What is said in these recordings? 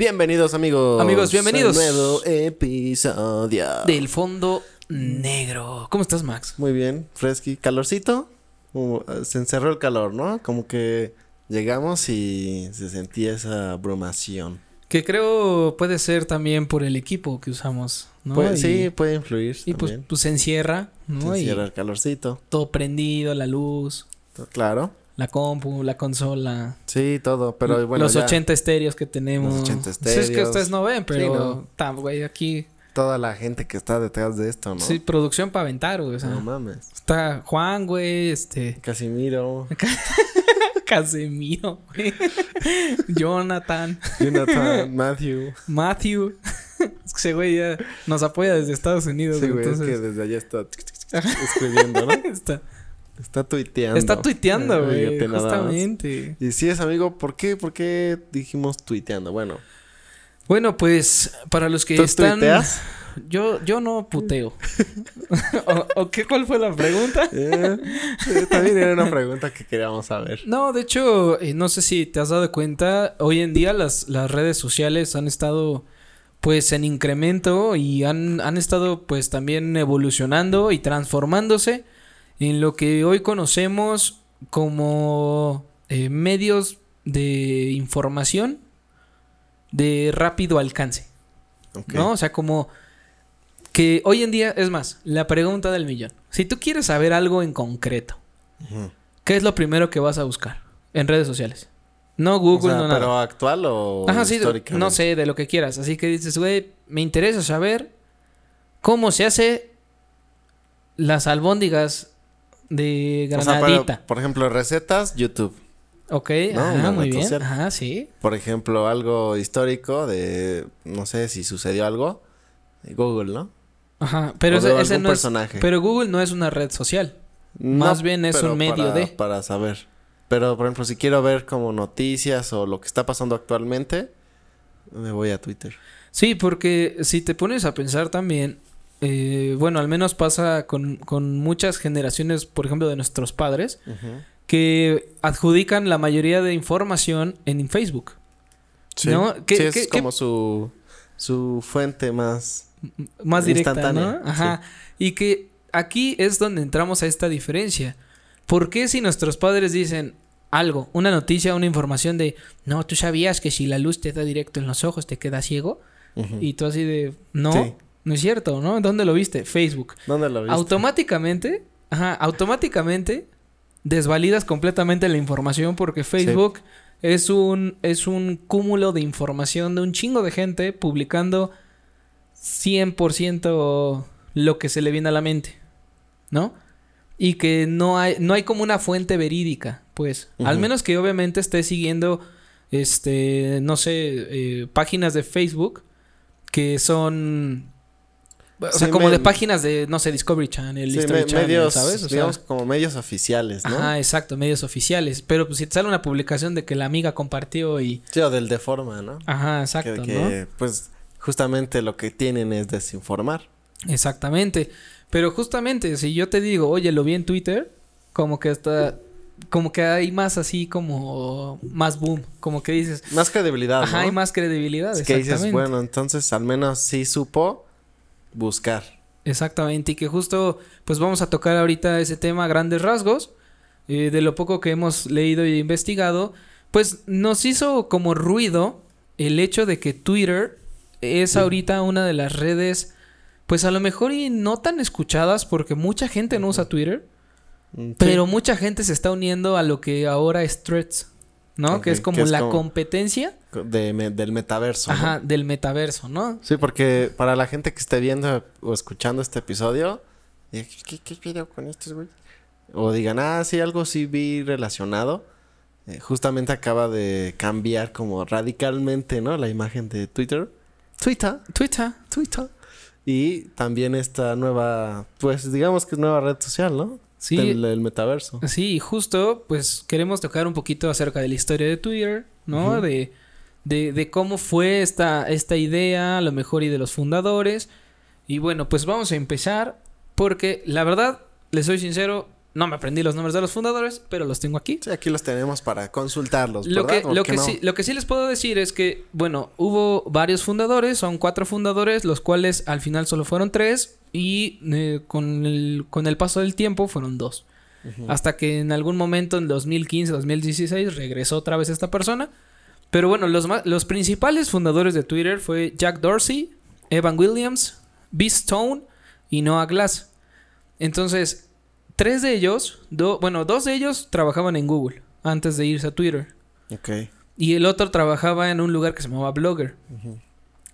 Bienvenidos amigos. Amigos, bienvenidos. a un nuevo episodio. Del fondo negro. ¿Cómo estás, Max? Muy bien, fresqui. ¿Calorcito? Uh, se encerró el calor, ¿no? Como que llegamos y se sentía esa abrumación. Que creo puede ser también por el equipo que usamos, ¿no? Puede- Y- sí, puede influir Y pues, pues se encierra, ¿no? se Y encierra el calorcito. todo prendido, la luz, Claro. La compu, la consola. Sí, todo. Pero bueno, los ya 80 estéreos que tenemos. Los 80 Sí, es que estéreos. ustedes no ven, pero Sí, no. güey, aquí toda la gente que está detrás de esto, ¿no? sí producción para aventar, güey, o sea, No mames. está Juan, güey, este Casimiro, Casemiro, güey. Jonathan, Jonathan, Matthew. Matthew. Es que ese güey ya nos apoya desde Estados Unidos, Sí, güey, güey, es que entonces desde allá está escribiendo, ¿no? está, Está tuiteando. está tuiteando, Eh, güey, justamente. Y sí es, amigo, ¿por qué? ¿Por qué dijimos tuiteando? Bueno, Bueno, pues para los que ¿tú están tuiteas? yo yo no puteo. o, o qué cuál fue la pregunta? Eh, eh, también era una pregunta que queríamos saber. No, de hecho, eh, no sé si te has dado cuenta, hoy en día las, las redes sociales han estado pues en incremento y han, han estado pues también evolucionando y transformándose en lo que hoy conocemos como eh, medios de información de rápido alcance. ¿no? O sea, como que hoy en día, es más, la pregunta del millón, si tú quieres saber algo en concreto. ¿Qué es lo primero que vas a buscar en redes sociales? No O Google, sea, no nada. ¿Pero actual o Ajá, sí, no sé, de lo que quieras. Así que dices, güey, me interesa saber cómo se hace las albóndigas de O sea, granadita. por ejemplo, recetas, YouTube. ok, No, ajá, muy bien. social. Ajá, sí. Por ejemplo, algo histórico de, no sé si sucedió algo, Google, ¿no? Ajá, pero ese, ese no es... personaje. Pero Google no es una red social. No, más bien es un medio para- de. Para saber. Pero, por ejemplo, si quiero ver como noticias o lo que está pasando actualmente, me voy a Twitter. Sí, porque si te pones a pensar también, eh, bueno, al menos pasa con, con muchas generaciones, por ejemplo, de nuestros padres, que adjudican la mayoría de información en Facebook. Sí, ¿No? ¿Qué- Sí, es qué- como su, su fuente más... Más directa, Instantánea, ¿no? Ajá. Y que aquí es donde entramos a esta diferencia. ¿Por qué si nuestros padres dicen algo, una noticia, una información de, no, tú sabías que si la luz te da directo en los ojos te quedas ciego? Y tú así de, no, Sí. No es cierto, ¿no? ¿Dónde lo viste? Facebook. ¿Dónde lo viste? Automáticamente, ajá, automáticamente desvalidas completamente la información porque Facebook es un es un cúmulo de información de un chingo de gente publicando 100% lo que se le viene a la mente, ¿no? Y que no hay no hay como una fuente verídica, pues, al menos que obviamente esté siguiendo este, no sé, eh, páginas de Facebook que son o Sí, sea, como me- de páginas de, no sé, Discovery Channel, Sí, History me- Channel, medios, ¿sabes? O sea, como medios oficiales, ¿no? Ajá, exacto, medios oficiales. Pero pues si te sale una publicación de que la amiga compartió y... Sí, o del de forma, ¿no? Ajá, exacto, que, ¿no? pues, justamente lo que tienen es desinformar. Exactamente. Pero justamente, si yo te digo, oye, lo vi en Twitter, como que está... Como que hay más así como... Más boom. Como que dices... Más credibilidad, Ajá, ¿no? hay más credibilidad. Es que dices, bueno, entonces al menos sí supo buscar. Exactamente, y que justo pues vamos a tocar ahorita ese tema a grandes rasgos, eh, de lo poco que hemos leído y investigado, pues nos hizo como ruido el hecho de que Twitter es ahorita una de las redes, pues a lo mejor y no tan escuchadas porque mucha gente no usa Twitter, Mm, sí. pero mucha gente se está uniendo a lo que ahora es Threads, ¿no? Que es como que es la como- competencia de me- del metaverso. ¿no? ajá, del metaverso, ¿no? Sí, porque para la gente que esté viendo o escuchando este episodio, diga, ¿qué, qué video con estos güey? O digan, ah, sí, algo sí vi relacionado. Eh, justamente acaba de cambiar como radicalmente, ¿no? La imagen de Twitter. Twitter, Twitter. Twitter. Y también esta nueva, pues digamos que es nueva red social, ¿no? Sí, Del, del metaverso. Sí, y justo, pues queremos tocar un poquito acerca de la historia de Twitter, ¿no? De, de, de cómo fue esta, esta idea, a lo mejor y de los fundadores. Y bueno, pues vamos a empezar porque la verdad, les soy sincero, No me aprendí los nombres de los fundadores, pero los tengo aquí. Sí, aquí los tenemos para consultarlos. Lo ¿verdad? que, lo, ¿Por qué que no? sí, lo que sí les puedo decir es que, bueno, hubo varios fundadores, son cuatro fundadores, los cuales al final solo fueron tres y eh, con, el, con el paso del tiempo fueron dos. Hasta que en algún momento en 2015, 2016 regresó otra vez esta persona. Pero bueno, los, los principales fundadores de Twitter fue Jack Dorsey, Evan Williams, B. Stone y Noah Glass. Entonces, tres de ellos, do- bueno, dos de ellos trabajaban en Google antes de irse a Twitter. Ok. Y el otro trabajaba en un lugar que se llamaba Blogger.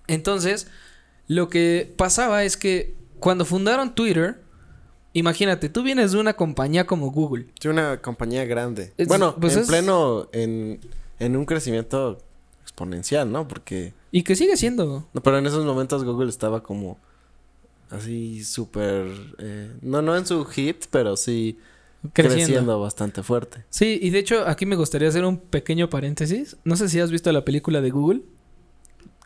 Entonces, lo que pasaba es que cuando fundaron Twitter, imagínate, tú vienes de una compañía como Google. Sí, una compañía grande. Es- bueno, pues en es- pleno, en, en un crecimiento exponencial, ¿no? Porque... Y que sigue siendo. No, pero en esos momentos Google estaba como así súper... eh, no, no en su hit, pero sí Creciendo. creciendo. bastante fuerte. Sí, y de hecho aquí me gustaría hacer un pequeño paréntesis. No sé si has visto la película de Google.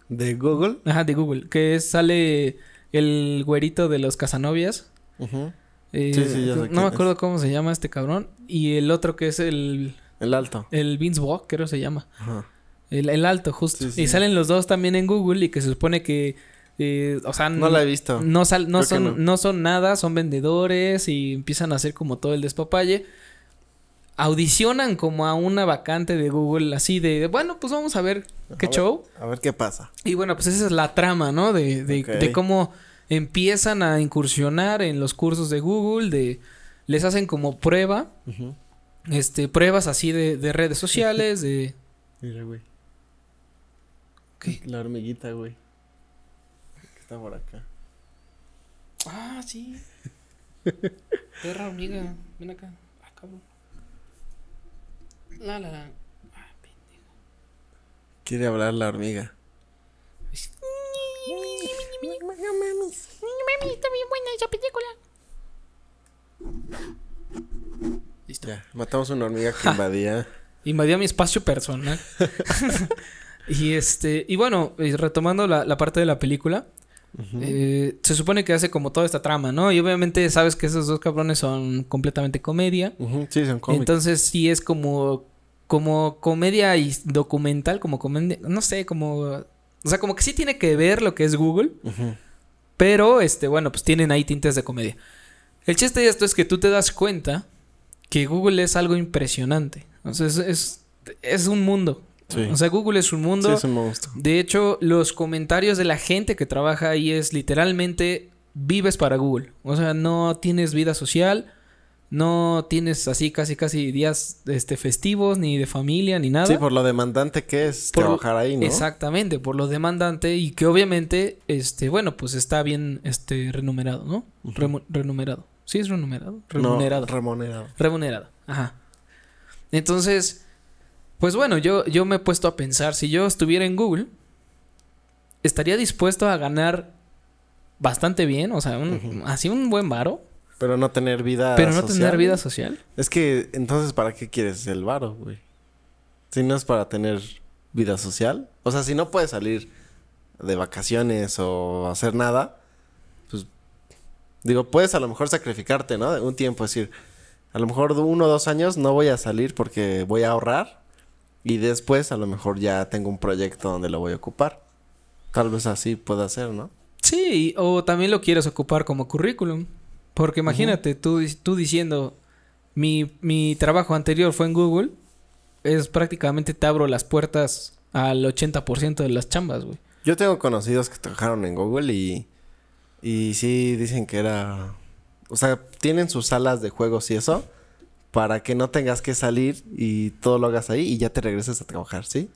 ¿De Google? Ajá, de Google. Que sale el güerito de los casanovias. Ujú. Eh, Sí, sí, ya sé no me es. acuerdo cómo se llama este cabrón. Y el otro que es el... El alto. El Vince Vaughn, creo que se llama. Ajá. El, el alto, justo. Sí, sí. Y salen los dos también en Google y que se supone que... eh, o sea, No la he visto. no, sal- son, no. no. son nada, son vendedores y empiezan a hacer como todo el despapalle. Audicionan como a una vacante de Google así de, bueno, pues vamos a ver qué A ver. show. A ver qué pasa. Y bueno, pues esa es la trama, ¿no? De, de, Ok. de cómo empiezan a incursionar en los cursos de Google, de les hacen como prueba, este, pruebas así de, de redes sociales, de... Mira, güey. ¿Qué? La hormiguita, güey. Está por acá. Ah, sí. Perra hormiga, ven acá. Ah, cabrón. La, la, la. Ah, pendejo. Quiere hablar la hormiga. Mami, está bien buena esa película. Listo. Ya, matamos una hormiga que invadía. Invadió mi espacio personal. y este, y bueno, retomando la, la parte de la película, eh, se supone que hace como toda esta trama, ¿no? Y obviamente sabes que esos dos cabrones son completamente comedia. Sí, son cómicos. Entonces sí es como, como comedia y documental, como comedia, no sé, como, o sea, como que sí tiene que ver lo que es Google. Pero, este, bueno, pues tienen ahí tintes de comedia. El chiste de esto es que tú te das cuenta que Google es algo impresionante. O sea, es, es, es un mundo. Sí. O sea, Google es un mundo. Sí, es un monstruo. De hecho, los comentarios de la gente que trabaja ahí es literalmente vives para Google. O sea, no tienes vida social, no tienes así casi casi días este festivos ni de familia ni nada. Sí, por lo demandante que es Por- trabajar ahí, ¿no? Exactamente, por lo demandante y que obviamente, este, bueno, pues está bien, este, remunerado, ¿no? Remu- remunerado. Sí, es remunerado. Remunerado. No, remunerado. remunerado. Ajá. Entonces, pues bueno, yo, yo me he puesto a pensar, si yo estuviera en Google, estaría dispuesto a ganar bastante bien, o sea, un- así un buen varo, Pero no tener vida pero no social. tener vida social. Es que, entonces, ¿para qué quieres el varo, güey? Si no es para tener vida social. O sea, si no puedes salir de vacaciones o hacer nada, pues... Digo, puedes a lo mejor sacrificarte, ¿no? Un tiempo, decir... A lo mejor uno o dos años no voy a salir porque voy a ahorrar. Y después a lo mejor ya tengo un proyecto donde lo voy a ocupar. Tal vez así pueda ser, ¿no? Sí, o también lo quieres ocupar como currículum. Porque imagínate, tú, tú diciendo, mi, mi trabajo anterior fue en Google, es prácticamente te abro las puertas al 80% de las chambas, güey. Yo tengo conocidos que trabajaron en Google y, y sí dicen que era... O sea, tienen sus salas de juegos y eso para que no tengas que salir y todo lo hagas ahí y ya te regreses a trabajar, ¿sí?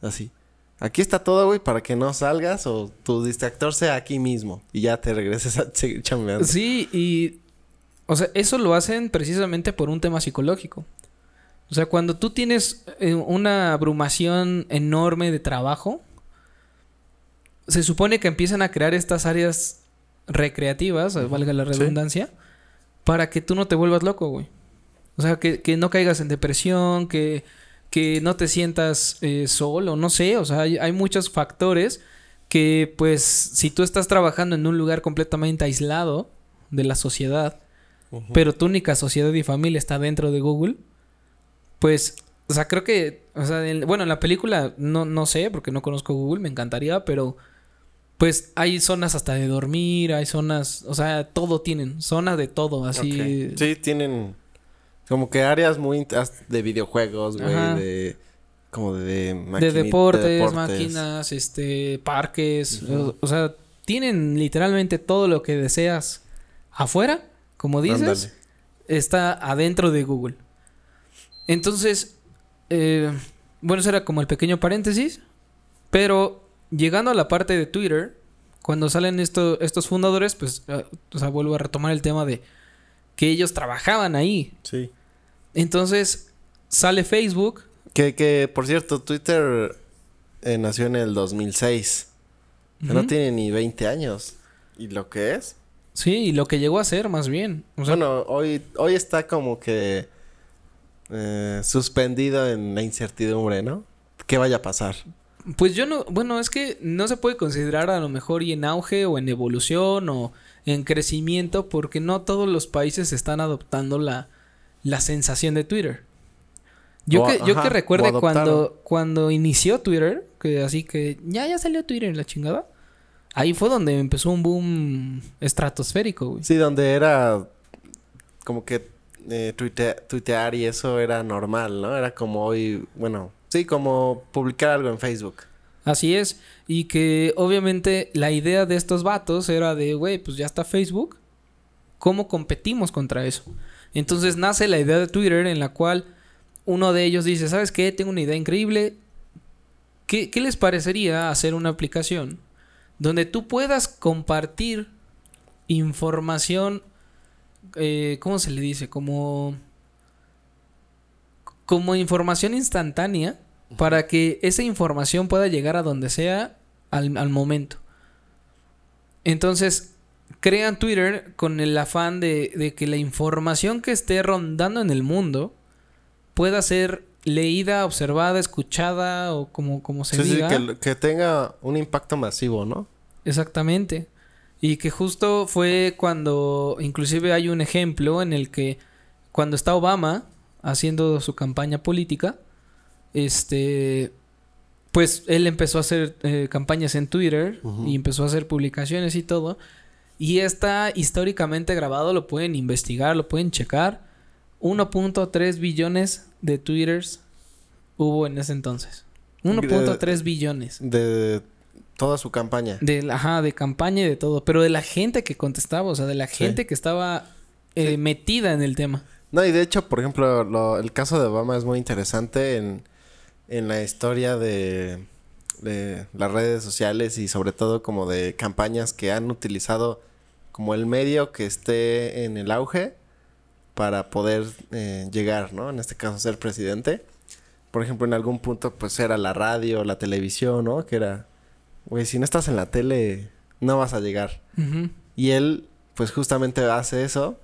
Así. Aquí está todo, güey, para que no salgas o tu distractor sea aquí mismo y ya te regreses a seguir chambeando. Sí, y... O sea, eso lo hacen precisamente por un tema psicológico. O sea, cuando tú tienes eh, una abrumación enorme de trabajo, se supone que empiezan a crear estas áreas recreativas, valga la Sí. redundancia, para que tú no te vuelvas loco, güey. O sea, que, que no caigas en depresión, que, que no te sientas eh, solo, no sé, o sea, hay, hay muchos factores que pues si tú estás trabajando en un lugar completamente aislado de la sociedad, pero tu única sociedad y familia está dentro de Google, pues, o sea, creo que, o sea, en- bueno, en la película no, no sé, porque no conozco Google, me encantaría, pero pues hay zonas hasta de dormir, hay zonas, o sea, todo tienen, zona de todo, así. Sí, tienen como que áreas muy de videojuegos, güey, Ajá. de como de de maquini- deportes, deportes. máquinas, este, parques, o, o sea, tienen literalmente todo lo que deseas afuera, como dices, está adentro de Google. Entonces, eh, bueno, eso era como el pequeño paréntesis, pero llegando a la parte de Twitter, cuando salen esto- estos fundadores, pues, eh, o sea, vuelvo a retomar el tema de que ellos trabajaban ahí. Sí. Entonces, sale Facebook, Que, que, por cierto, Twitter eh, nació en el 2006. O sea, No tiene ni 20 años. ¿Y lo que es? Sí, y lo que llegó a ser más bien. O sea, bueno, hoy, hoy está como que eh, suspendido en la incertidumbre, ¿no? ¿Qué vaya a pasar? pues yo no, bueno, es que no se puede considerar a lo mejor y en auge o en evolución o en crecimiento porque no todos los países están adoptando la, la sensación de Twitter. Yo O- que, yo ajá, que recuerde cuando, cuando inició Twitter, que así que ya, ya salió Twitter la chingada. Ahí fue donde empezó un boom estratosférico, güey. Sí, donde era como que eh, tuite- tuitear y eso era normal, ¿no? Era como hoy, bueno, sí, como publicar algo en Facebook. Así es. Y que obviamente la idea de estos vatos era de, güey, pues ya está Facebook. ¿Cómo competimos contra eso? Entonces nace la idea de Twitter en la cual uno de ellos dice, ¿sabes qué? Tengo una idea increíble. ¿Qué, qué les parecería hacer una aplicación donde tú puedas compartir información, eh, ¿cómo se le dice? Como, como información instantánea para que esa información pueda llegar a donde sea al, al momento. Entonces, crean Twitter con el afán de, de que la información que esté rondando en el mundo pueda ser leída, observada, escuchada o como, como se Sí, sí, diga. que, que tenga un impacto masivo, ¿no? Exactamente. Y que justo fue cuando, inclusive hay un ejemplo en el que cuando está Obama haciendo su campaña política, este, pues él empezó a hacer eh, campañas en Twitter y empezó a hacer publicaciones y todo. Y está históricamente grabado, lo pueden investigar, lo pueden checar. 1.3 billones de Twitters hubo en ese entonces. 1.3 billones. De toda su campaña. De, la- ajá, de campaña y de todo. Pero de la gente que contestaba, o sea, de la Sí. gente que estaba eh, Sí. metida en el tema. No, y de hecho, por ejemplo, lo- el caso de Obama es muy interesante en, en la historia de, de las redes sociales y sobre todo como de campañas que han utilizado como el medio que esté en el auge para poder eh, llegar, ¿no? En este caso, ser presidente. Por ejemplo, en algún punto, pues era la radio, la televisión, ¿no? Que era, güey, si no estás en la tele, no vas a llegar. Y él, pues justamente hace eso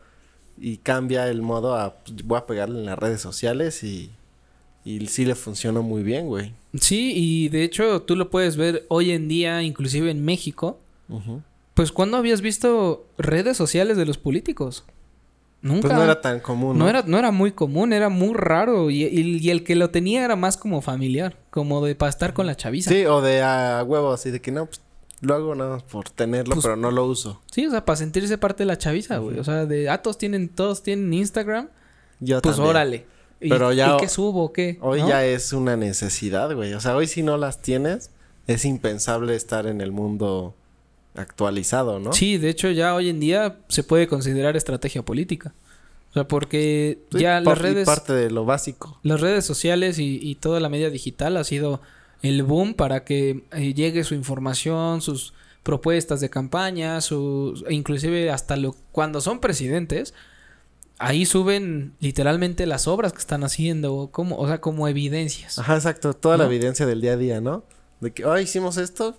y cambia el modo a, pues, voy a pegarle en las redes sociales y, y sí le funcionó muy bien, güey. Sí, y de hecho tú lo puedes ver hoy en día, inclusive en México. Pues ¿cuándo habías visto redes sociales de los políticos? Nunca. Pues no era tan común, ¿no? no era, no era muy común, era muy raro. Y, y- y el que lo tenía era más como familiar, como de para estar con la chaviza. Sí, o de a huevo, así de que no, pues lo hago nada más por tenerlo, Pues- pero no lo uso. Sí, o sea, para sentirse parte de la chaviza, güey. O sea, de ah, todos tienen, todos tienen Instagram. Yo Pues también. órale. ¿Y, Pero ya- ¿y qué subo? ¿Qué? Hoy ¿No? ya es una necesidad, güey. O sea, hoy si no las tienes, es impensable estar en el mundo actualizado, ¿no? Sí, de hecho ya hoy en día se puede considerar estrategia política. O sea, porque Sí, ya las redes, parte de lo básico. las redes sociales y, y toda la media digital ha sido el boom para que eh, llegue su información, sus propuestas de campaña, sus, e inclusive hasta lo cuando son presidentes, ahí suben literalmente las obras que están haciendo, como, o sea, como evidencias. Ajá, exacto. Toda la evidencia del día a día, ¿no? De que, oh, hicimos esto,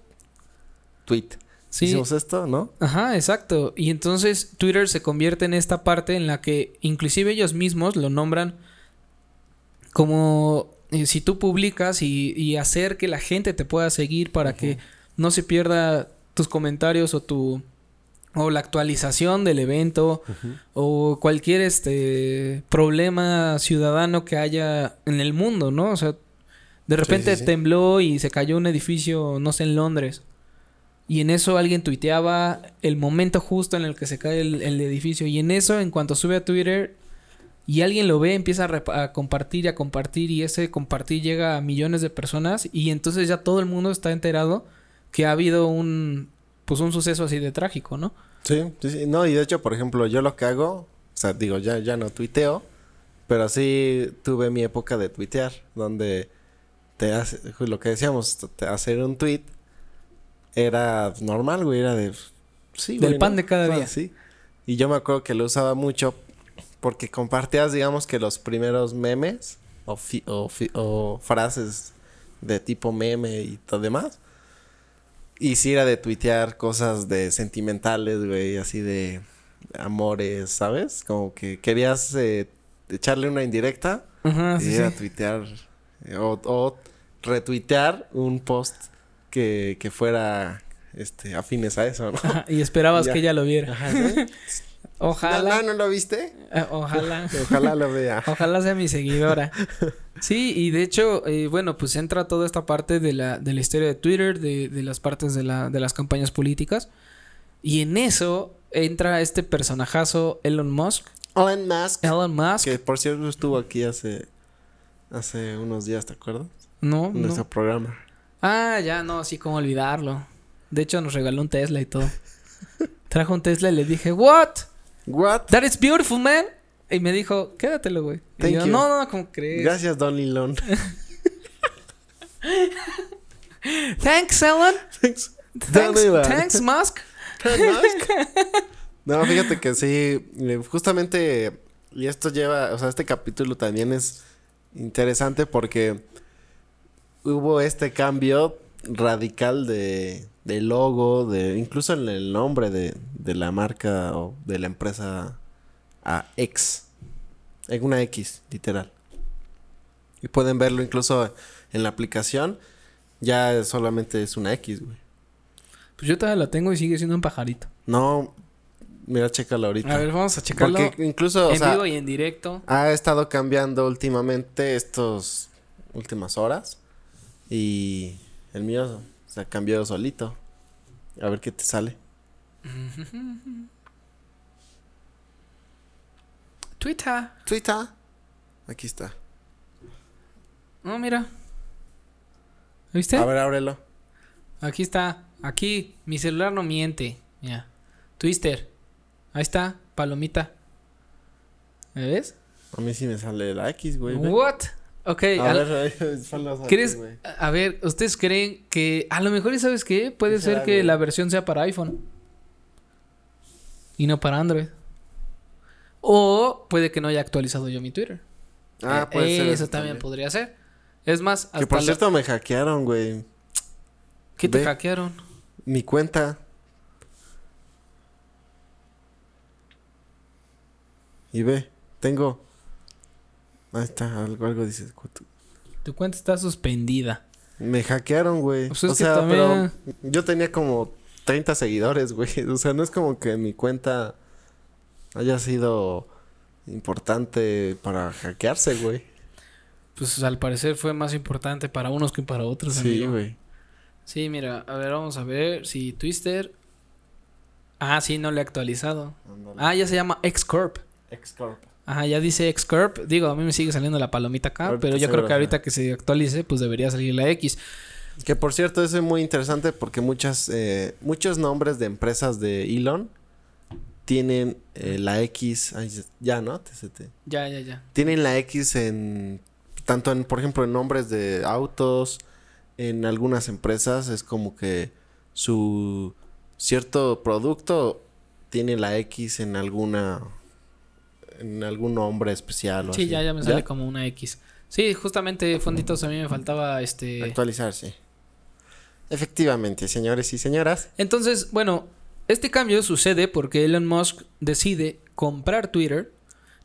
tweet. Sí. Hicimos esto, ¿no? Ajá, exacto. Y entonces Twitter se convierte en esta parte en la que inclusive ellos mismos lo nombran como eh, si tú publicas y, y hacer que la gente te pueda seguir para que no se pierda tus comentarios o tu o la actualización del evento o cualquier este problema ciudadano que haya en el mundo, ¿no? O sea, de repente sí, sí. tembló y se cayó un edificio, no sé, en Londres. Y en eso alguien tuiteaba el momento justo en el que se cae el, el edificio. Y en eso, en cuanto sube a Twitter y alguien lo ve, empieza a, a compartir y a compartir. Y ese compartir llega a millones de personas. Y entonces ya todo el mundo está enterado que ha habido un, pues un suceso así de trágico, ¿no? Sí, sí, sí. No, y de hecho, por ejemplo, yo lo que hago, o sea, digo, ya, ya no tuiteo, pero sí tuve mi época de tuitear, donde te hace, lo que decíamos, te- hacer un tweet era normal, güey, era de... Sí, Del güey, pan ¿no? de cada sea, día. Sí. Y yo me acuerdo que lo usaba mucho porque compartías, digamos, que los primeros memes o, fi- o, fi- o frases de tipo meme y todo demás. Y sí era de tuitear cosas de sentimentales, güey, así de amores, ¿sabes? Como que querías eh, echarle una indirecta Ajá, y Ah, sí, era sí. tuitear eh, o, o retuitear un post que, que fuera este afines a eso, ¿no? Ajá, y esperabas Ya. que ella lo viera. Ajá, ¿sí? Ojalá. No, no, ¿no lo viste? eh, ojalá. Ojalá lo vea. Ojalá sea mi seguidora. Sí, y de hecho, eh, bueno, pues entra toda esta parte de la, de la historia de Twitter, de, de las partes de, la, de las campañas políticas. Y en eso entra este personajazo Elon Musk. Elon Musk. Elon Musk. Que por cierto estuvo aquí hace hace unos días, ¿te acuerdas? No, En no. nuestro programa. Ah, ya, no, así como olvidarlo. De hecho, nos regaló un Tesla y todo. Trajo un Tesla y le dije, ¿What? What? That is beautiful, man. Y me dijo, quédatelo, güey. Y Thank yo, you. no, no, ¿cómo crees? Gracias, Don Elon. Thanks, Elon. Thanks. Thanks, Don thanks, Musk. No, fíjate que sí, eh, justamente, y esto lleva, o sea, este capítulo también es interesante porque hubo este cambio radical de, de logo, de incluso en el nombre de, de la marca o de la empresa a X. En una X, literal. Y pueden verlo incluso en la aplicación. Ya solamente es una X, güey. Pues yo todavía la tengo y sigue siendo un pajarito. No, mira, chécalo ahorita. A ver, vamos a checarlo Porque incluso, o en sea, vivo y en directo. ha estado cambiando últimamente estos últimas horas. Y el mío se ha cambiado solito. A ver qué te sale. Twitter. Twitter. Aquí está. No, mira. ¿Viste? A ver, ábrelo. Aquí está. Aquí. Mi celular no miente. Mira. Twister. Ahí está. Palomita. ¿Me ves? A mí sí me sale la X, güey. ve. Ok. A al- ver. A ver, ¿ustedes creen que a lo mejor, ¿y ¿sabes qué? Puede ¿Qué ser que la versión sea para iPhone. Y no para Android. O puede que no haya actualizado yo mi Twitter. Ah, Eh, puede ser. Eso también podría ser. Es más, Que por cierto me hackearon, güey. ¿qué te hackearon? Mi cuenta. Y ve, tengo. Ahí está, algo, algo dice. cutu- Tu cuenta está suspendida. Me hackearon, güey. Pues es o sea, también- pero yo tenía como 30 seguidores, güey. O sea, no es como que mi cuenta haya sido importante para hackearse, güey. Pues al parecer fue más importante para unos que para otros. Sí, güey. Sí, mira, a ver, vamos a ver si Twister. Ah, sí, no le he actualizado. Ah, ya se llama Xcorp. Xcorp. Ajá, ya dice Xcorp. Digo, a mí me sigue saliendo la palomita acá, Ahorita pero yo creo que ahorita que se actualice, pues debería salir la X. Que por cierto, eso es muy interesante porque muchas, eh, muchos nombres de empresas de Elon tienen eh, la X. ay, ya, ¿no? TCT. Ya, ya, ya. Tienen la X en. Tanto en, por ejemplo, en nombres de autos. En algunas empresas es como que su cierto producto tiene la X en alguna. En algún nombre especial. o Sí, así. ya, ya me sale como una X. Sí, justamente, fonditos, a mí me faltaba este. Actualizarse. Efectivamente, señores y señoras. Entonces, bueno, este cambio sucede porque Elon Musk decide comprar Twitter.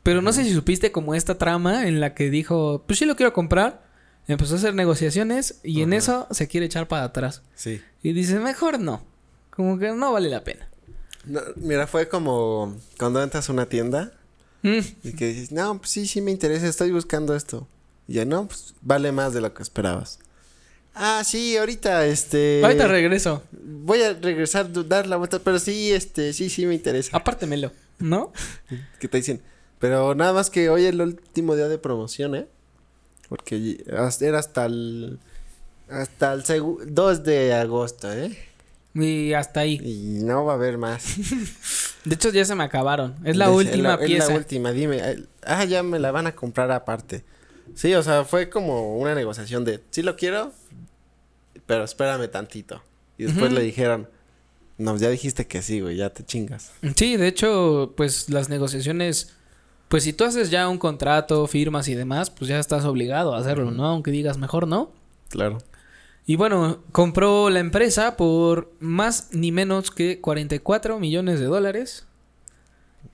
Pero no sé si supiste como esta trama en la que dijo, pues sí lo quiero comprar. Empezó a hacer negociaciones y en eso se quiere echar para atrás. Sí. Y dice, mejor no. Como que no vale la pena. No, mira, fue como cuando entras a una tienda Mm, y que dices, no, pues sí, sí me interesa, estoy buscando esto. Y ya, no, pues vale más de lo que esperabas. Ah, sí, ahorita, este... Ahorita regreso. Voy a regresar, dar la vuelta, pero sí, este, sí, sí me interesa. Apártemelo, ¿no? que te dicen. Pero nada más que hoy es el último día de promoción, ¿eh? Porque era hasta el... Hasta el segu- 2 de agosto, ¿eh? Y hasta ahí. Y no va a haber más. De hecho, ya se me acabaron. Es la última la- pieza. Es la última, dime. eh, Ah, ya me la van a comprar aparte. Sí, o sea, fue como una negociación de, sí lo quiero, pero espérame tantito. Y después le dijeron, no, ya dijiste que sí, güey, ya te chingas. Sí, de hecho, pues las negociaciones, pues si tú haces ya un contrato, firmas y demás, pues ya estás obligado a hacerlo, ¿no? Aunque digas mejor no. Claro. Y bueno, compró la empresa por más ni menos que 44 millones de dólares.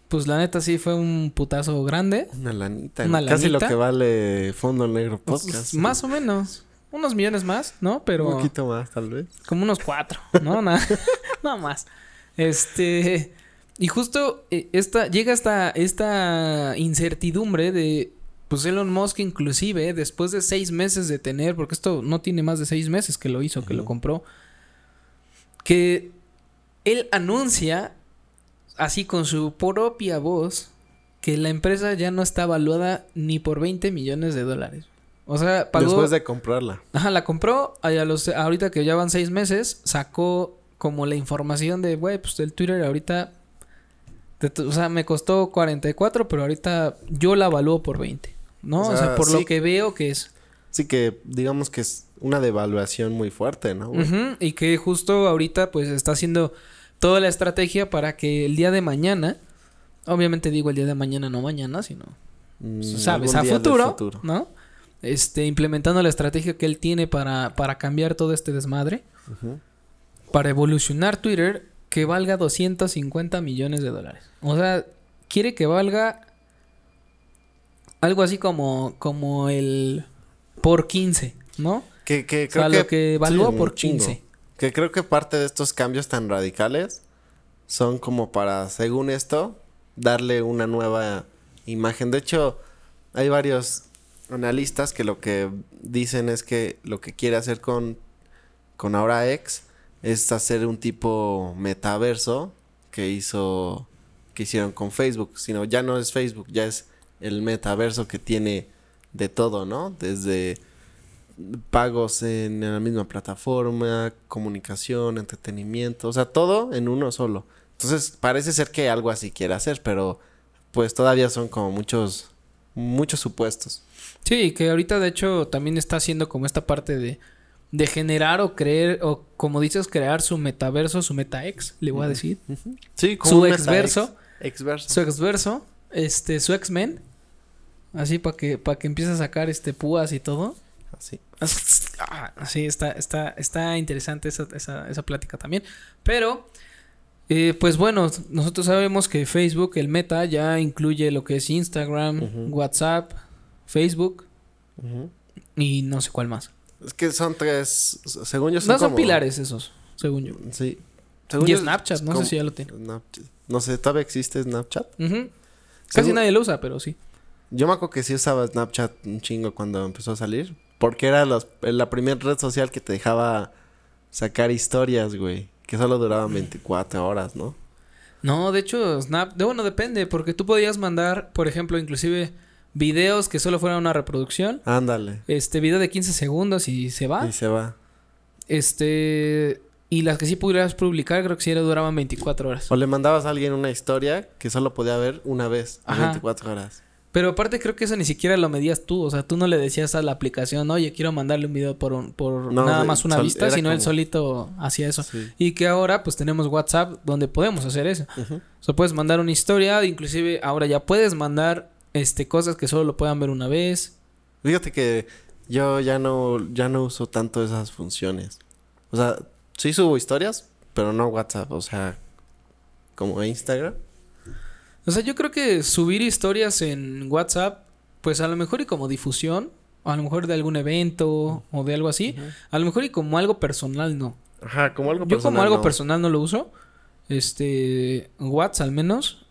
Pues la neta sí fue un putazo grande. Una lanita. Una Casi lo que vale Fondo Negro Pues, Podcast. más o menos. Unos millones más, ¿no? Pero... Un poquito más, tal vez. Como unos cuatro, ¿no? Nada, nada más. Este. Y justo eh, esta, llega esta, esta incertidumbre de. Pues Elon Musk, inclusive, después de seis meses de tener, porque esto no tiene más de seis meses que lo hizo, que lo compró. Que él anuncia, así con su propia voz, que la empresa ya no está valuada ni por 20 millones de dólares. O sea, pagó. Después de comprarla. Ajá, la compró. y a los, ahorita que ya van seis meses, sacó como la información de, güey, pues el Twitter ahorita. o sea, me costó 44, pero ahorita yo la evalúo por 20. ¿No? O O sea, por sí. lo que veo que es. Sí que digamos que es una devaluación muy fuerte, ¿no? y que justo ahorita, pues está haciendo toda la estrategia para que el día de mañana. Obviamente digo el día de mañana, no mañana, sino Mm, sabes, a futuro, futuro. ¿no? Este, implementando la estrategia que él tiene para, para cambiar todo este desmadre. Para evolucionar Twitter que valga 250 millones de dólares. O sea, quiere que valga algo así como, como el por 15, ¿no? Que, que O sea, creo que, lo que evaluó por chingo. 15. Que creo que parte de estos cambios tan radicales son como para, según esto, darle una nueva imagen. De hecho, hay varios analistas que lo que dicen es que lo que quiere hacer con, con ahora X es hacer un tipo metaverso que hizo que hicieron con Facebook, sino ya no es Facebook, ya es el metaverso que tiene de todo, ¿no? Desde pagos en la misma plataforma, comunicación, entretenimiento, o sea, todo en uno solo. Entonces, parece ser que algo así quiere hacer, pero pues todavía son como muchos muchos supuestos. Sí, que ahorita de hecho también está haciendo como esta parte de, de generar o creer, o como dices, crear su metaverso, su meta-ex, le voy a decir. Sí, Su un exverso. meta-ex- Exverso. Su exverso, este, su X-Men. Así para que, para que empiece a sacar este púas y todo. Así. Ah, sí, está, está, está interesante esa, esa, esa plática también. Pero, eh, pues bueno, nosotros sabemos que Facebook, el meta, ya incluye lo que es Instagram. WhatsApp, Facebook y no sé cuál más. Es que son tres, según yo son No son como- pilares esos, según yo. Sí. Y yo- Snapchat, no sé si ya lo tiene. Snapchat. No sé, ¿todavía existe Snapchat? Casi Según- nadie lo usa, pero sí. Yo me acuerdo que sí usaba Snapchat un chingo cuando empezó a salir. Porque era los- la primera red social que te dejaba sacar historias, güey. Que solo duraban 24 horas, ¿no? No, de hecho, Snap, de, bueno, depende, porque tú podías mandar, por ejemplo, inclusive videos que solo fueran una reproducción. Ándale. Este video de 15 segundos y se va. Y se va. Este. Y las que sí pudieras publicar, creo que sí era- duraban 24 horas. O le mandabas a alguien una historia que solo podía ver una vez en Ajá. 24 horas. Pero aparte, creo que eso ni siquiera lo medías tú. O sea, tú no le decías a la aplicación, oye, quiero mandarle un video por, un- por No, nada más una vista, sino él como- solito hacía eso. Sí. Y que ahora, pues tenemos WhatsApp donde podemos hacer eso. O sea, puedes mandar una historia, inclusive ahora ya puedes mandar este cosas que solo lo puedan ver una vez. Fíjate que yo ya no, ya no uso tanto esas funciones. O sea, sí subo historias, pero no WhatsApp. O sea, como Instagram. O sea, yo creo que subir historias en WhatsApp, pues a lo mejor y como difusión, o a lo mejor de algún evento o de algo así, a lo mejor y como algo personal no. Ajá, como algo Yo como personal, algo no. personal no lo uso. este, WhatsApp al menos.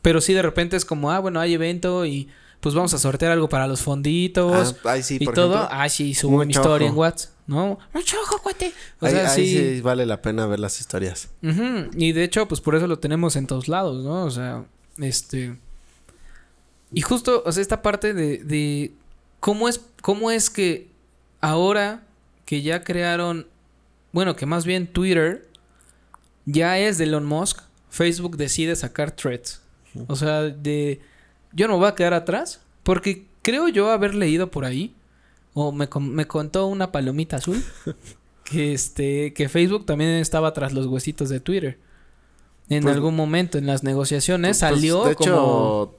Pero sí, de repente es como, ah, bueno, hay evento y pues vamos a sortear algo para los fonditos Ah, ahí sí, y por todo. ejemplo, ah, sí, subo mi historia en. WhatsApp, ¿no? Mucho ojo, cuate. O ahí, sea, ahí sí. sí vale la pena ver las historias. Y de hecho, pues por eso lo tenemos en todos lados, ¿no? O sea, este. Y justo, o sea, esta parte de, de cómo es, cómo es que ahora que ya crearon, bueno, que más bien Twitter ya es de Elon Musk, Facebook decide sacar threads. O sea, de yo no me voy a quedar atrás, porque creo yo haber leído por ahí, o me, me contó una palomita azul, que este, que Facebook también estaba tras los huesitos de Twitter. En Pues- algún momento en las negociaciones Pues, salió de como... hecho,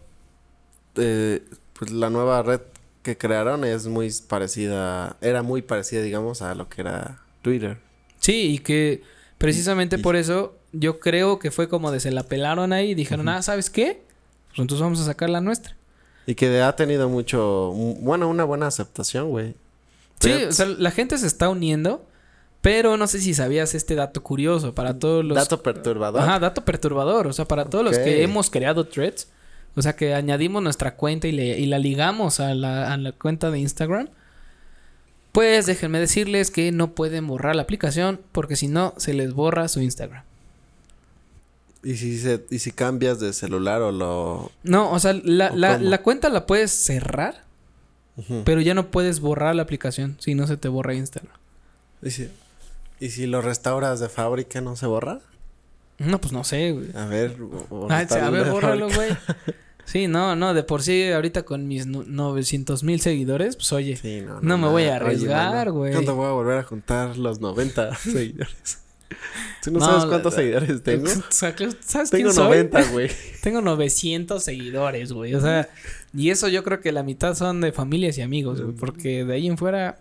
eh, pues la nueva red que crearon es muy parecida, era muy parecida, digamos, a lo que era Twitter. Sí, y que precisamente Y- por eso yo creo que fue como de se la pelaron ahí y dijeron, ah, ¿sabes qué? Pues entonces vamos a sacar la nuestra. Y que ha tenido mucho, mu- bueno, una buena aceptación, güey. Sí, o sea, la gente se está uniendo, pero no sé si sabías este dato curioso para todos los... Dato perturbador. Ajá, dato perturbador. O sea, para todos los que hemos creado threads, o sea, que añadimos nuestra cuenta y, le- y la ligamos a la, a la cuenta de Instagram, pues déjenme decirles que no pueden borrar la aplicación porque si no, se les borra su Instagram. Y si se, y si cambias de celular o lo No, o sea, la, ¿O la, la cuenta la puedes cerrar, pero ya no puedes borrar la aplicación si no se te borra Instagram. ¿Y si, y si lo restauras de fábrica no se borra? No, pues no sé, güey. A ver, Ah, a ver, bórralo, güey. Sí, no, no, de por sí ahorita con mis no- 900 mil seguidores, pues oye, Sí, no, No me voy a arriesgar, güey. ¿Cuándo voy a volver a juntar los 90 seguidores? ¿Tú no, No, sabes cuántos la- seguidores tengo? O sea, ¿sabes tengo quién soy? 90, güey. Tengo 900 seguidores, güey. O sea, y eso yo creo que la mitad son de familias y amigos, güey. Porque de ahí en fuera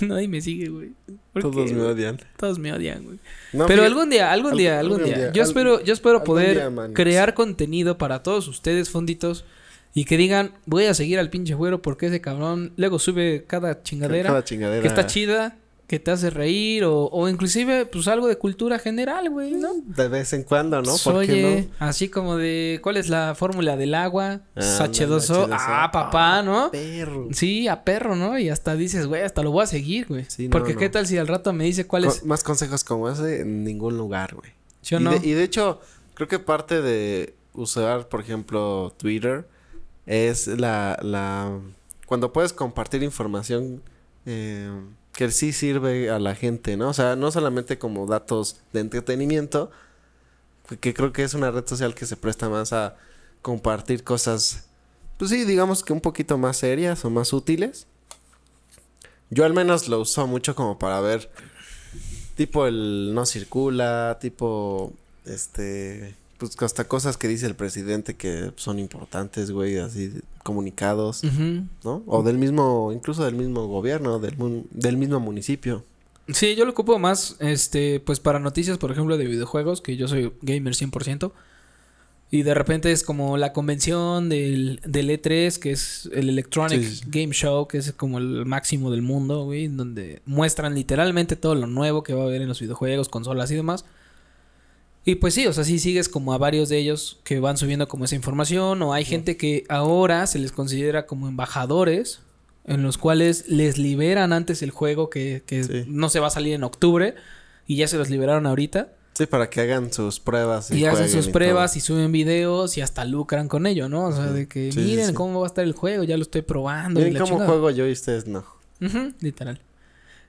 nadie me sigue, güey. ¿Por Todos me odian. Todos me odian, güey. No, Pero algún día, algún algún- día, algún día. día, Yo al- espero, yo espero poder día, crear contenido para todos ustedes, fonditos. Y que digan, voy a seguir al pinche güero porque ese cabrón luego sube cada chingadera. Cada chingadera. que está chida, que te hace reír o, o inclusive pues algo de cultura general, güey, ¿no? De vez en cuando, ¿no? ¿Por qué Oye, no? así como de ¿cuál es la fórmula del agua? Ah, H2O. ándale, H2O. Ah, papá, ¿no? Perro. Sí, a perro, ¿no? Y hasta dices, güey, hasta lo voy a seguir, güey. Sí, no, Porque qué tal si al rato me dice cuál es. Con- más consejos como ese en ningún lugar, güey. Yo y, no. de, y de hecho, creo que parte de usar, por ejemplo, Twitter es la, la... Cuando puedes compartir información eh, que sí sirve a la gente, ¿no? O sea, no solamente como datos de entretenimiento, que creo que es una red social que se presta más a compartir cosas, pues sí, digamos que un poquito más serias o más útiles. Yo al menos lo uso mucho como para ver tipo el no circula, tipo este pues hasta cosas que dice el presidente que son importantes, güey, así comunicados. ¿no? O del mismo incluso del mismo gobierno, del del mismo municipio. Sí, yo lo ocupo más, este, pues para noticias, por ejemplo, de videojuegos, que yo soy gamer 100%. Y de repente es como la convención del, del E3, que es el Electronic sí. Game Show, que es como el máximo del mundo, güey, donde muestran literalmente todo lo nuevo que va a haber en los videojuegos, consolas y demás. Y pues sí, o sea, sí sigues como a varios de ellos que van subiendo como esa información, o hay gente que ahora se les considera como embajadores, en los cuales les liberan antes el juego que, que Sí. no se va a salir en octubre, y ya se los liberaron ahorita. Sí, para que hagan sus pruebas Y, hacen jueguen sus y pruebas todo. y suben videos y hasta lucran con ello, ¿no? O sea, de que miren cómo va a estar el juego, ya lo estoy probando. y Miren la cómo chingada". juego yo y ustedes no. Literal.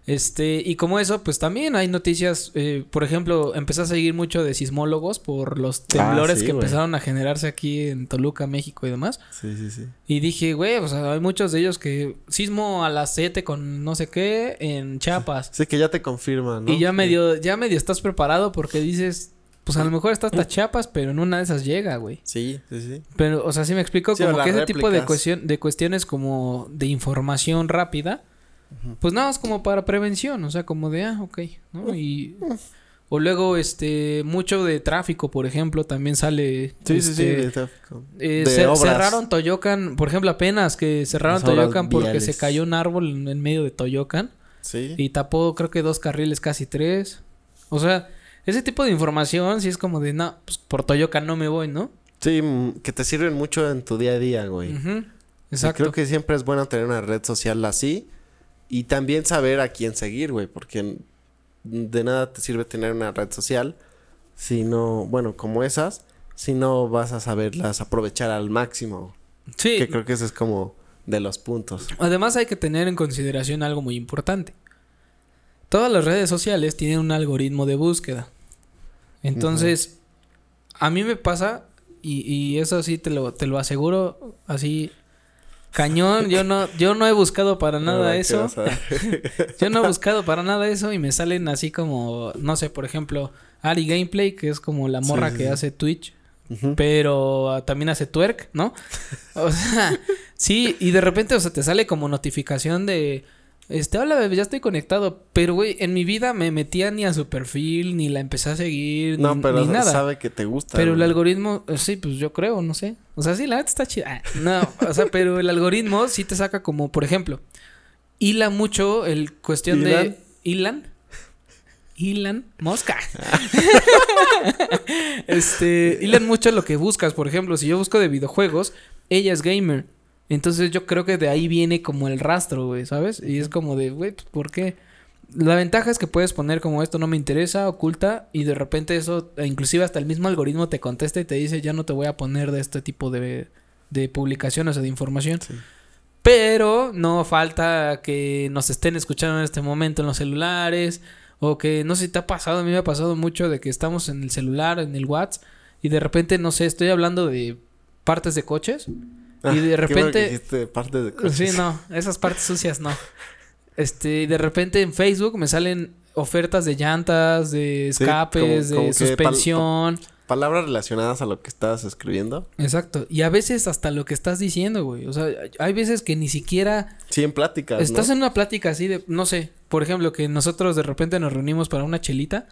Este, y como eso, pues también hay noticias, eh, por ejemplo, empecé a seguir mucho de sismólogos por los temblores Ah, sí, que güey. empezaron a generarse aquí en Toluca, México y demás. Sí, sí, sí. Y dije, güey, o sea, hay muchos de ellos que sismo a las 7 con no sé qué en Chiapas. Sí, que ya te confirman, ¿no? Y ya medio, ya medio estás preparado porque dices, pues a lo mejor está hasta Chiapas, pero en una de esas llega, güey. Sí, sí, sí. Pero, o sea, sí me explico, Sí, como que ese tipo de cuestión, de cuestiones como de información rápida, pues nada más como para prevención, o sea, como de, ah, ok, ¿no? Y... O luego, este, mucho de tráfico, por ejemplo, también sale... Sí, sí, sí, este, de tráfico. eh, De obras. cerraron Toyocan, por ejemplo, apenas que cerraron Toyocan porque viales. se cayó un árbol en, en medio de Toyocan Sí. y tapó creo que dos carriles, casi tres. O sea, ese tipo de información sí es como de, no, pues por Toyoka no me voy, ¿no? Sí, mm, que te sirven mucho en tu día a día, güey. Y Exacto. creo que siempre es bueno tener una red social así y también saber a quién seguir, güey, porque de nada te sirve tener una red social si no, bueno, como esas, si no vas a saberlas aprovechar al máximo. Sí, Que creo que ese es como de los puntos. Además hay que tener en consideración algo muy importante. Todas las redes sociales tienen un algoritmo de búsqueda. Entonces, a mí me pasa, y, y eso sí te lo, te lo aseguro, así cañón, yo no, yo no he buscado para nada Ahora, ¿qué eso. vas a- Yo no he buscado para nada eso y me salen así como, no sé, por ejemplo, Ari Gameplay, que es como la morra sí, que sí. hace Twitch pero ah, también hace twerk, ¿no? O sea, sí, y de repente, o sea, te sale como notificación de, este, hola bebé, ya estoy conectado, pero güey, en mi vida me metía ni a su perfil, ni la empecé a seguir, No, ni, pero ni nada. sabe que te gusta. Pero el algoritmo, eh, sí, pues yo creo, no sé. O sea, sí, la neta está chida. Ah, No, o sea, pero el algoritmo sí te saca como, por ejemplo, hila mucho el cuestión ¿Hilan? de... ¿Hilan? Hilan Mosca. este, hilan mucho lo que buscas. Por ejemplo, si yo busco de videojuegos, ella es gamer. Entonces yo creo que de ahí viene como el rastro, güey, ¿sabes? Y es como de, güey, pues, ¿por qué? La ventaja es que puedes poner como esto no me interesa, oculta, y de repente eso, e inclusive hasta el mismo algoritmo te contesta y te dice, ya no te voy a poner de este tipo de, de publicaciones o de información. Sí. Pero no falta que nos estén escuchando en este momento en los celulares. O que no sé si te ha pasado, a mí me ha pasado mucho de que estamos en el celular, en el WhatsApp. Y de repente, no sé, estoy hablando de partes de coches. Y de repente- parte de. Sí, no, esas partes sucias no. Este, y de repente en Facebook me salen ofertas de llantas, de Sí, escapes, como- como de pal- suspensión. Palabras relacionadas a lo que estabas escribiendo. Exacto. Y a veces hasta lo que estás diciendo, güey. O sea, hay veces que ni siquiera Sí, en pláticas, Estás ¿no? en una plática así de, no sé, por ejemplo, que nosotros de repente nos reunimos para una chelita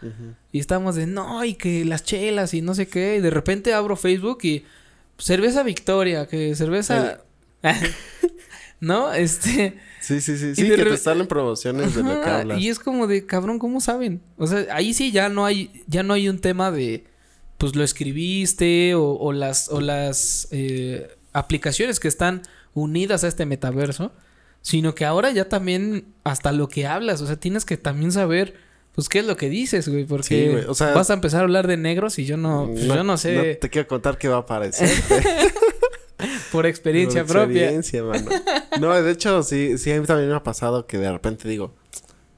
y estamos de, no, y que las chelas y no sé qué, y de repente abro Facebook y cerveza Victoria, que cerveza... ¿No? Este... Sí, sí, sí. Sí, que re- te salen promociones de lo que hablas. y es como de, cabrón, ¿cómo saben? O sea, ahí sí ya no hay, ya no hay un tema de, pues lo escribiste o, o las, o las eh, aplicaciones que están unidas a este metaverso, sino que ahora ya también hasta lo que hablas, o sea, tienes que también saber, pues qué es lo que dices, güey, porque Sí, güey, o sea- vas a empezar a hablar de negros y yo no, pues, yo no sé te quiero contar qué va a aparecer. por experiencia Por propia. experiencia, mano. No, de hecho, sí, sí, a mí también me ha pasado que de repente digo,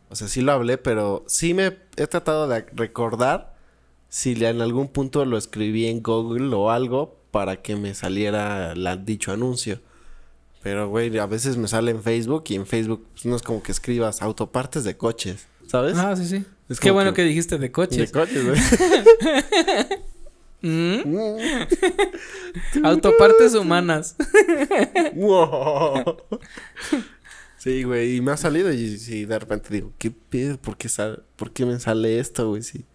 o sea, sí lo hablé, pero sí me he tratado de recordar si en algún punto lo escribí en Google o algo para que me saliera la, dicho anuncio. Pero, güey, a veces me sale en Facebook y en Facebook pues, no es como que escribas autopartes de coches, ¿sabes? Ah, sí, sí. Es Qué bueno que- que dijiste de de coches. coches, güey. Mm, Autopartes humanas. Wow. Sí, güey, y me ha salido y sí, de repente digo, ¿qué pedo? ¿Por qué, sal- ¿Por qué me sale esto, güey? Sí.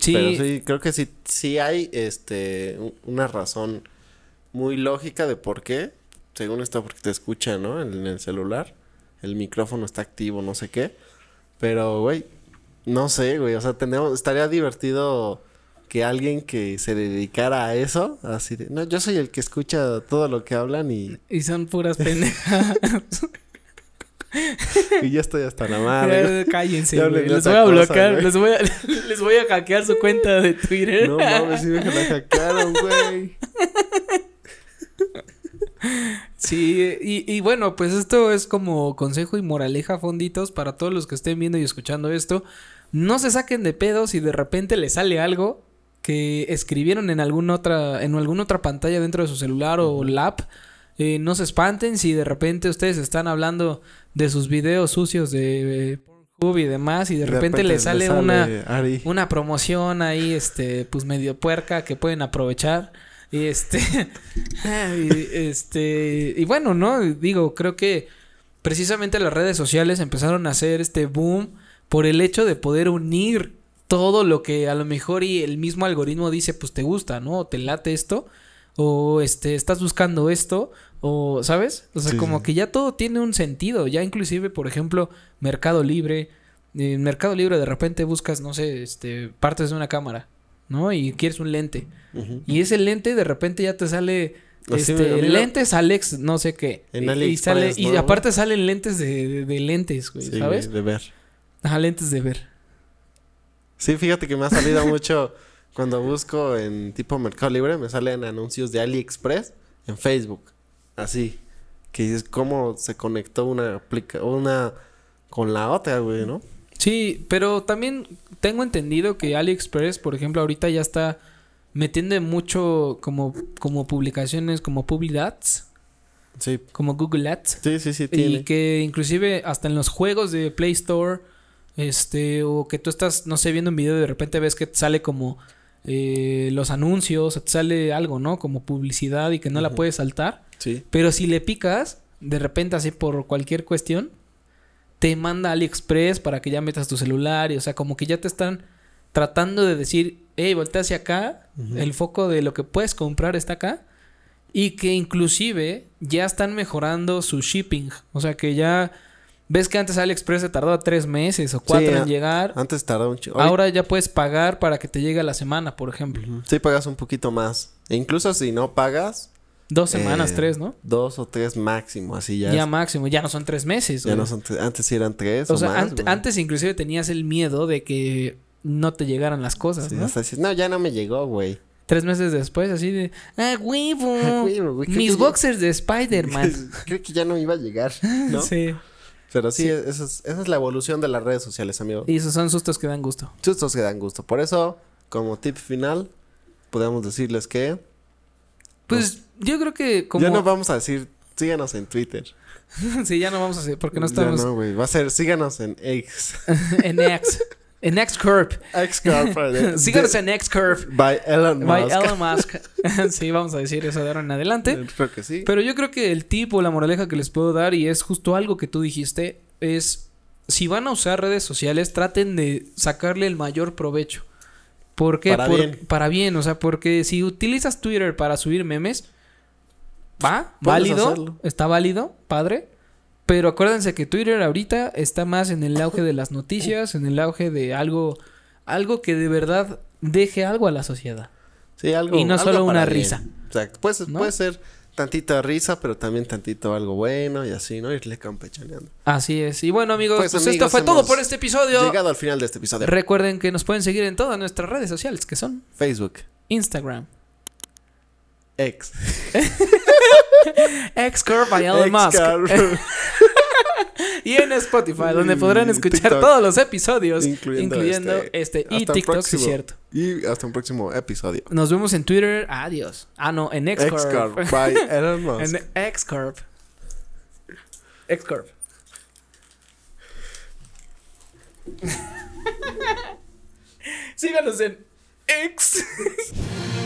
Sí, Pero sí, creo que sí, sí hay este, una razón muy lógica de por qué. Según esto, porque te escucha, ¿no? En, el celular. El micrófono está activo, no sé qué. Pero, güey, no sé, güey. O sea, tenemos, estaría divertido que alguien que se dedicara a eso, así de, no, yo soy el que escucha todo lo que hablan y, Y son puras pendejas. y ya estoy hasta la madre. Cállense, Les voy a bloquear. les, voy a, les voy a hackear su cuenta de Twitter. No mames, sí me la hackearon, güey. Sí, y, y bueno, pues esto es como consejo y moraleja, fonditos, para todos los que estén viendo y escuchando esto. No se saquen de pedos si de repente les sale algo que escribieron en alguna otra, en alguna otra pantalla dentro de su celular o lap. Eh, no se espanten si de repente ustedes están hablando de sus videos sucios de eh, y demás y de, repente, les sale, una, Ari. una promoción ahí, este, pues medio puerca que pueden aprovechar. Y este, y, este, y bueno, ¿no? Digo, creo que precisamente las redes sociales empezaron a hacer este boom por el hecho de poder unir todo lo que a lo mejor y el mismo algoritmo dice, pues te gusta, ¿no? O te late esto, o este, estás buscando esto, o, ¿sabes? O sea, Sí, como sí. que ya todo tiene un sentido, ya inclusive, por ejemplo, Mercado Libre, En Mercado Libre de repente buscas, no sé, este, partes de una cámara, ¿no? Y quieres un lente. Y ese lente de repente ya te sale este, lentes Alex, no sé qué. En y, y AliExpress, sale, y ¿no? aparte salen lentes de, de- de lentes, güey, Sí, ¿sabes? de ver. Ajá, lentes de ver. Sí, fíjate que me ha salido mucho cuando busco en tipo Mercado Libre, me salen anuncios de AliExpress en Facebook. Así. Que es cómo se conectó una aplica una con la otra, güey, ¿no? Sí, pero también tengo entendido que AliExpress, por ejemplo, ahorita ya está metiendo mucho como, como publicaciones, como Public Ads, Sí. como Google Ads. Sí, sí, sí, Y tiene. que inclusive hasta en los juegos de Play Store, este, o que tú estás, no sé, viendo un video y de repente ves que te sale como eh, los anuncios, o te sale algo, ¿no? Como publicidad y que no la puedes saltar. Sí. Pero si le picas, de repente así por cualquier cuestión, te manda AliExpress para que ya metas tu celular y, o sea, como que ya te están tratando de decir, hey, voltea hacia acá, el foco de lo que puedes comprar está acá. Y que inclusive ya están mejorando su shipping. O sea que ya ves que antes AliExpress se tardó tres meses o cuatro Sí, en llegar. Antes tardaba un chico. Ahora ya puedes pagar para que te llegue a la semana, por ejemplo. Sí, pagas un poquito más. E incluso si no pagas. Dos semanas, eh, tres, ¿no? Dos o tres máximo, así ya. Ya, es- máximo, ya no son tres meses. ya güey. no son tres- Antes sí eran tres. O O, sea, más, antes inclusive tenías el miedo de que no te llegaran las cosas, Sí, ¿no? hasta dices, no, ya no me llegó, güey. Tres meses después, así de, ah, huevo, güey, mis ya- boxers de Spider-Man. Creo que ya no iba a llegar, ¿no? Sí. Pero sí, Esa, es, esa es la evolución de las redes sociales, amigo. Y esos son sustos que dan gusto. Sustos que dan gusto. Por eso, como tip final, podemos decirles que Pues yo creo que como... ya no vamos a decir síganos en Twitter. sí, ya no vamos a hacer, porque no Ya estamos no, güey. Va a ser síganos en X. en X. En X-Curve. X Corporate. Síganos en X-Curve. By Elon Musk. By Elon Musk. sí, vamos a decir eso de ahora en adelante. Creo que sí. Pero yo creo que el tip o la moraleja que les puedo dar, y es justo algo que tú dijiste, es si van a usar redes sociales, traten de sacarle el mayor provecho. ¿Por qué? Para Por- bien. Para bien, o sea, porque si utilizas Twitter para subir memes, va, válido, hacerlo. está válido, padre. Pero acuérdense que Twitter ahorita está más en el auge de las noticias, en el auge de algo, algo que de verdad deje algo a la sociedad. Sí, algo. Y no algo solo una bien. risa. Exacto. Puede, puede ser tantita risa, pero también tantito algo bueno y así, ¿no? Irle campechaneando. Así es. Y bueno, amigos, Pues, pues, amigos, esto fue todo por este episodio. Llegado al final de este episodio. Recuerden que nos pueden seguir en todas nuestras redes sociales, que son Facebook. Instagram, X. Xcurve by Elon Musk, y en Spotify, donde Y podrán escuchar TikTok. todos los episodios, Incluyendo incluyendo, este. este, y Hasta TikTok, sí próximo. cierto. Y hasta un próximo episodio. Nos vemos en Twitter. Adiós. Ah, no, en X-Corp. Xcurve. By Elon Musk. en Xcurve. Xcurve. Síganos en X.